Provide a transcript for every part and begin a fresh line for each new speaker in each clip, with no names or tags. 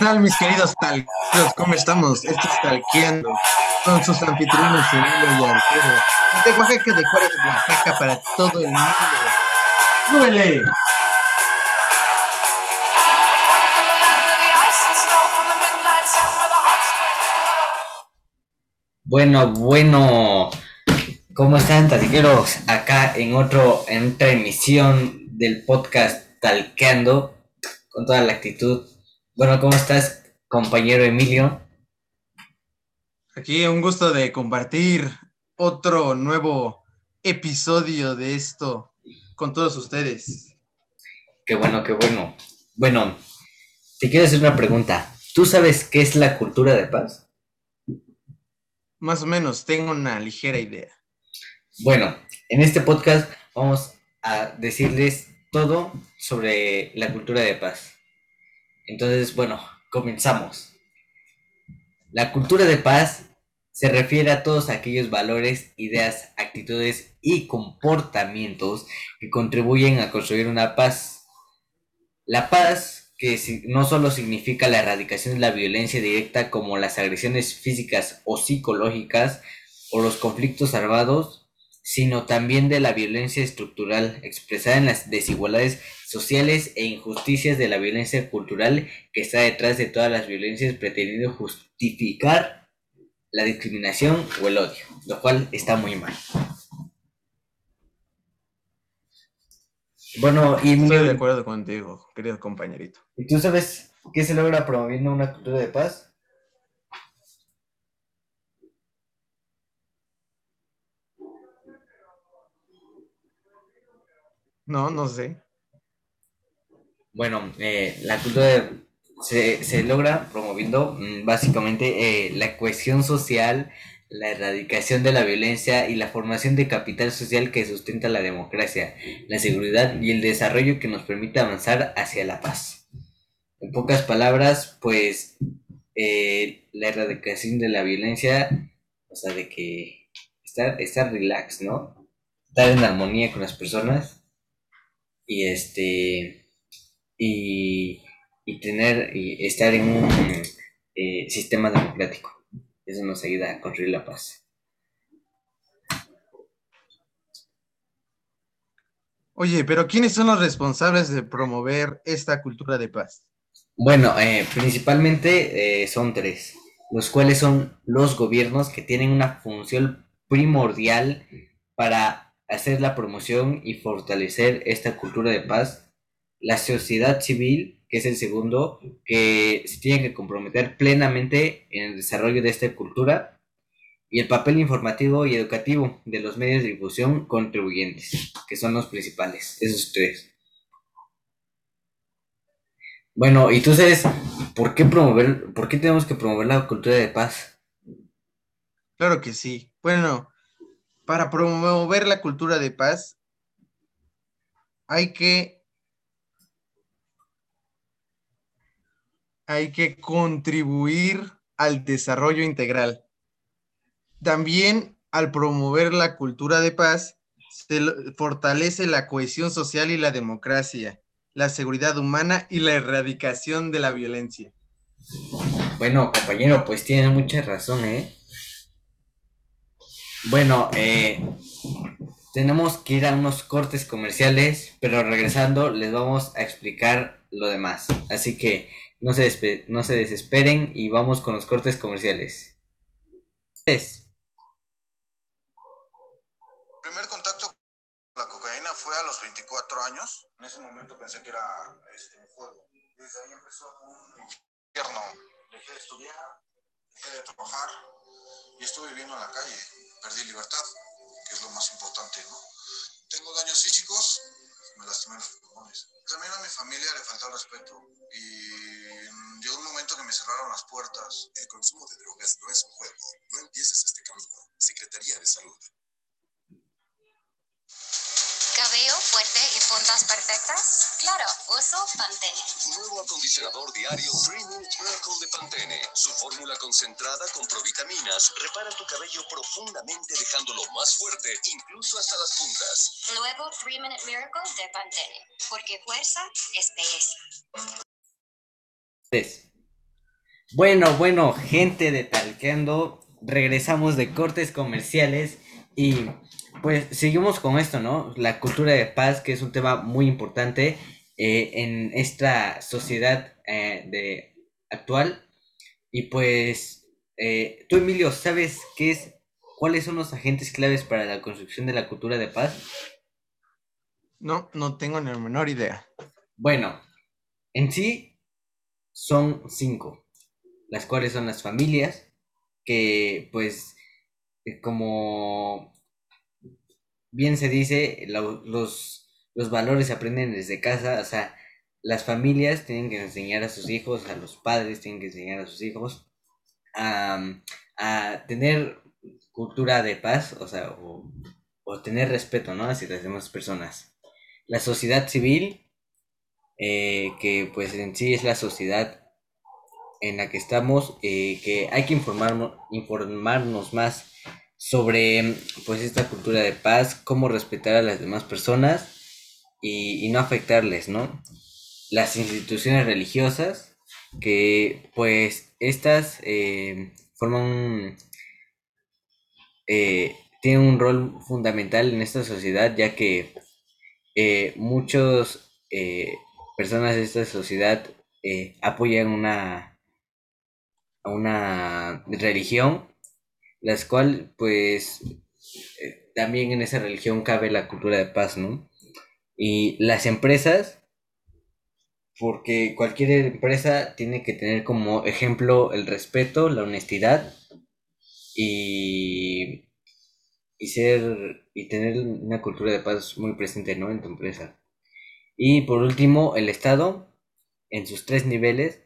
tal, mis queridos talqueros? ¿Cómo estamos? Esto es Talqueando con sus anfitriones Emilio y Arturo. De Oaxaca, de Juárez, Oaxaca, para todo el mundo. ¡Súbele!
Bueno, bueno, ¿cómo están, talqueros? Acá en otro, en otra emisión del podcast Talqueando, con toda la actitud. Bueno, ¿cómo estás, compañero Emilio?
Aquí un gusto de compartir otro nuevo episodio de esto con todos ustedes.
Qué bueno, qué bueno. Bueno, te quiero hacer una pregunta. ¿Tú sabes qué es la cultura de paz?
Más o menos, tengo una ligera idea.
Bueno, en este podcast vamos a decirles todo sobre la cultura de paz. Entonces, bueno, comenzamos. La cultura de paz se refiere a todos aquellos valores, ideas, actitudes y comportamientos que contribuyen a construir una paz. La paz que no solo significa la erradicación de la violencia directa como las agresiones físicas o psicológicas o los conflictos armados, sino también de la violencia estructural expresada en las desigualdades sociales e injusticias de la violencia cultural que está detrás de todas las violencias pretendiendo justificar la discriminación o el odio, lo cual está muy mal.
Bueno, y Estoy de acuerdo contigo, querido compañerito.
¿Y tú sabes qué se logra promoviendo una cultura de paz?
No, no sé.
Bueno, eh, la cultura se, se, logra promoviendo mm, básicamente eh, la cohesión social, la erradicación de la violencia y la formación de capital social que sustenta la democracia, la seguridad y el desarrollo que nos permite avanzar hacia la paz. En pocas palabras, pues eh, la erradicación de la violencia, o sea, de que estar, estar relax, ¿no? Estar en armonía con las personas y este y, tener y estar en un eh, sistema democrático. Eso nos ayuda a construir la paz.
Oye, pero ¿quiénes son los responsables de promover esta cultura de paz?
Bueno, eh, principalmente eh, son tres, los cuales son los gobiernos que tienen una función primordial para hacer la promoción y fortalecer esta cultura de paz, la sociedad civil, que es el segundo, que se tiene que comprometer plenamente en el desarrollo de esta cultura y el papel informativo y educativo de los medios de difusión contribuyentes, que son los principales, esos tres. Bueno, y tú sabes, ¿por qué promover, por qué tenemos que promover la cultura de paz?
Claro que sí. Bueno, para promover la cultura de paz hay que hay que contribuir al desarrollo integral. También al promover la cultura de paz, se fortalece la cohesión social y la democracia, la seguridad humana y la erradicación de la violencia.
Bueno, compañero, pues tienes mucha razón, ¿eh? Bueno, eh, tenemos que ir a unos cortes comerciales, pero regresando les vamos a explicar lo demás. Así que no se, no se desesperen y vamos con los cortes comerciales.
Es. Primer contacto con la cocaína fue a los 24 años. En ese momento pensé que era este, un juego. Desde ahí empezó un infierno. Dejé de estudiar, dejé de trabajar y estuve viviendo en la calle. Perdí libertad, que es lo más importante, ¿no? Tengo daños físicos, me lastimé los pulmones. También a mi familia le faltó el respeto y llegó un momento que me cerraron las puertas.
El consumo de drogas no es un juego. No empieces este camino. Secretaría de Salud.
¿Cabello fuerte y puntas perfectas? Claro, uso Pantene.
Nuevo acondicionador diario 3 Minute Miracle de Pantene. Su fórmula concentrada con provitaminas repara tu cabello profundamente dejándolo más fuerte, incluso hasta las puntas.
Nuevo 3 Minute Miracle de Pantene. Porque fuerza es belleza.
Bueno, bueno, gente de Talqueando, regresamos de cortes comerciales y pues seguimos con esto, ¿no? La cultura de paz, que es un tema muy importante eh, en esta sociedad eh, de actual. Y pues, eh, tú Emilio, ¿sabes qué es, cuáles son los agentes claves para la construcción de la cultura de paz?
No, no tengo ni la menor idea.
Bueno, en sí son cinco, las cuales son las familias, que pues eh, como bien se dice, lo- los, los valores se aprenden desde casa, o sea, las familias tienen que enseñar a sus hijos, a los padres tienen que enseñar a sus hijos a, a tener cultura de paz, o sea, o, o tener respeto, ¿no? Hacia las demás personas. La sociedad civil, eh, que pues en sí es la sociedad en la que estamos, eh, que hay que informarnos, informarnos más sobre pues esta cultura de paz, cómo respetar a las demás personas y, no afectarles, ¿no? Las instituciones religiosas, que pues estas eh, forman, eh, tienen un rol fundamental en esta sociedad, ya que eh, muchos eh, personas de esta sociedad apoyan una, a una religión, las cual pues eh, también en esa religión cabe la cultura de paz, ¿no? Y las empresas, porque cualquier empresa tiene que tener como ejemplo el respeto, la honestidad y, y ser y tener una cultura de paz muy presente, ¿no? En tu empresa. Y por último, el Estado, en sus tres niveles,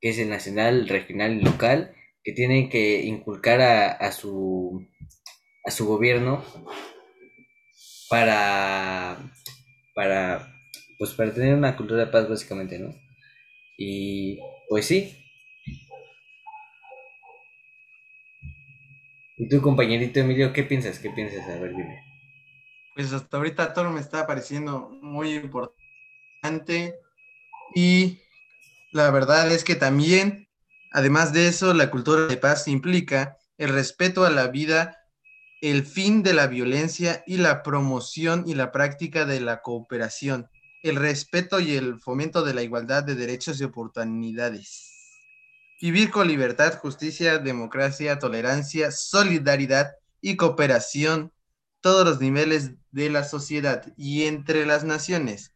que es el nacional, regional y local, que tienen que inculcar a, a su, a su gobierno para, para, pues para tener una cultura de paz básicamente, ¿no? Y pues sí. ¿Y tú, compañerito Emilio, qué piensas? ¿Qué piensas? A ver, dime.
Pues hasta ahorita todo me está pareciendo muy importante y la verdad es que también, además de eso, la cultura de paz implica el respeto a la vida, el fin de la violencia y la promoción y la práctica de la cooperación, el respeto y el fomento de la igualdad de derechos y oportunidades. Vivir con libertad, justicia, democracia, tolerancia, solidaridad y cooperación todos los niveles de la sociedad y entre las naciones.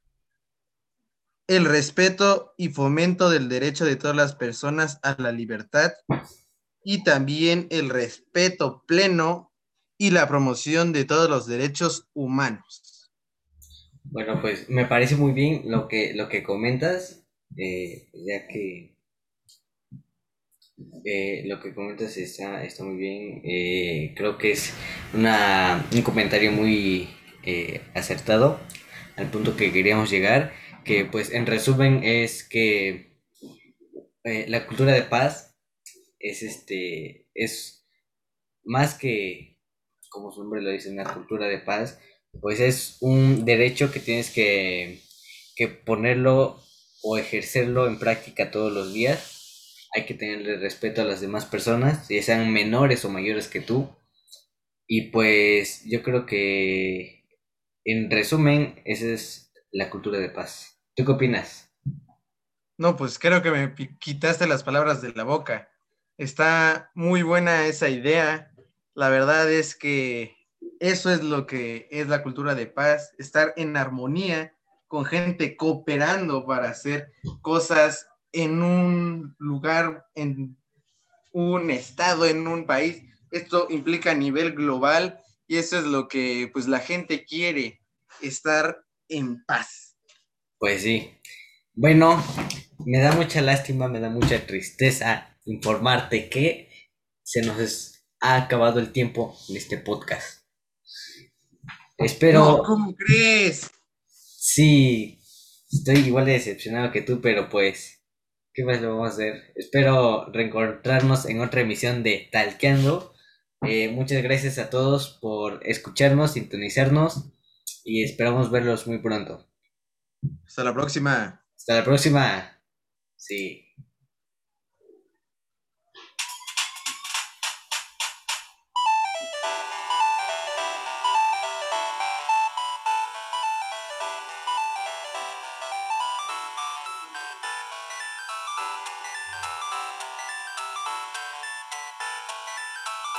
El respeto y fomento del derecho de todas las personas a la libertad y también el respeto pleno y la promoción de todos los derechos humanos.
Bueno, pues me parece muy bien lo que, lo que comentas, eh, ya que eh, lo que comentas está, está muy bien. Eh, creo que es una, un comentario muy acertado al punto que queríamos llegar, que pues en resumen es que eh, la cultura de paz es este es más que como su nombre lo dice una cultura de paz pues es un derecho que tienes que, que ponerlo o ejercerlo en práctica todos los días. Hay que tenerle respeto a las demás personas ya sean menores o mayores que tú. Y pues yo creo que en resumen esa es la cultura de paz ¿tú qué opinas?
No, pues creo que me quitaste las palabras de la boca. Está muy buena esa idea. La verdad es que eso es lo que es la cultura de paz, estar en armonía con gente cooperando para hacer cosas en un lugar, en un estado, en un país. Esto implica a nivel global y eso es lo que pues la gente quiere, estar en paz.
Pues sí. Bueno, me da mucha lástima, me da mucha tristeza informarte que se nos es- ha acabado el tiempo en este podcast. Espero,
No, ¿cómo crees?
sí, estoy igual de decepcionado que tú, pero pues, ¿qué más le vamos a hacer? Espero reencontrarnos en otra emisión de Talqueando. Eh, muchas gracias a todos por escucharnos, sintonizarnos y esperamos verlos muy pronto.
Hasta la próxima.
Hasta la próxima. Sí.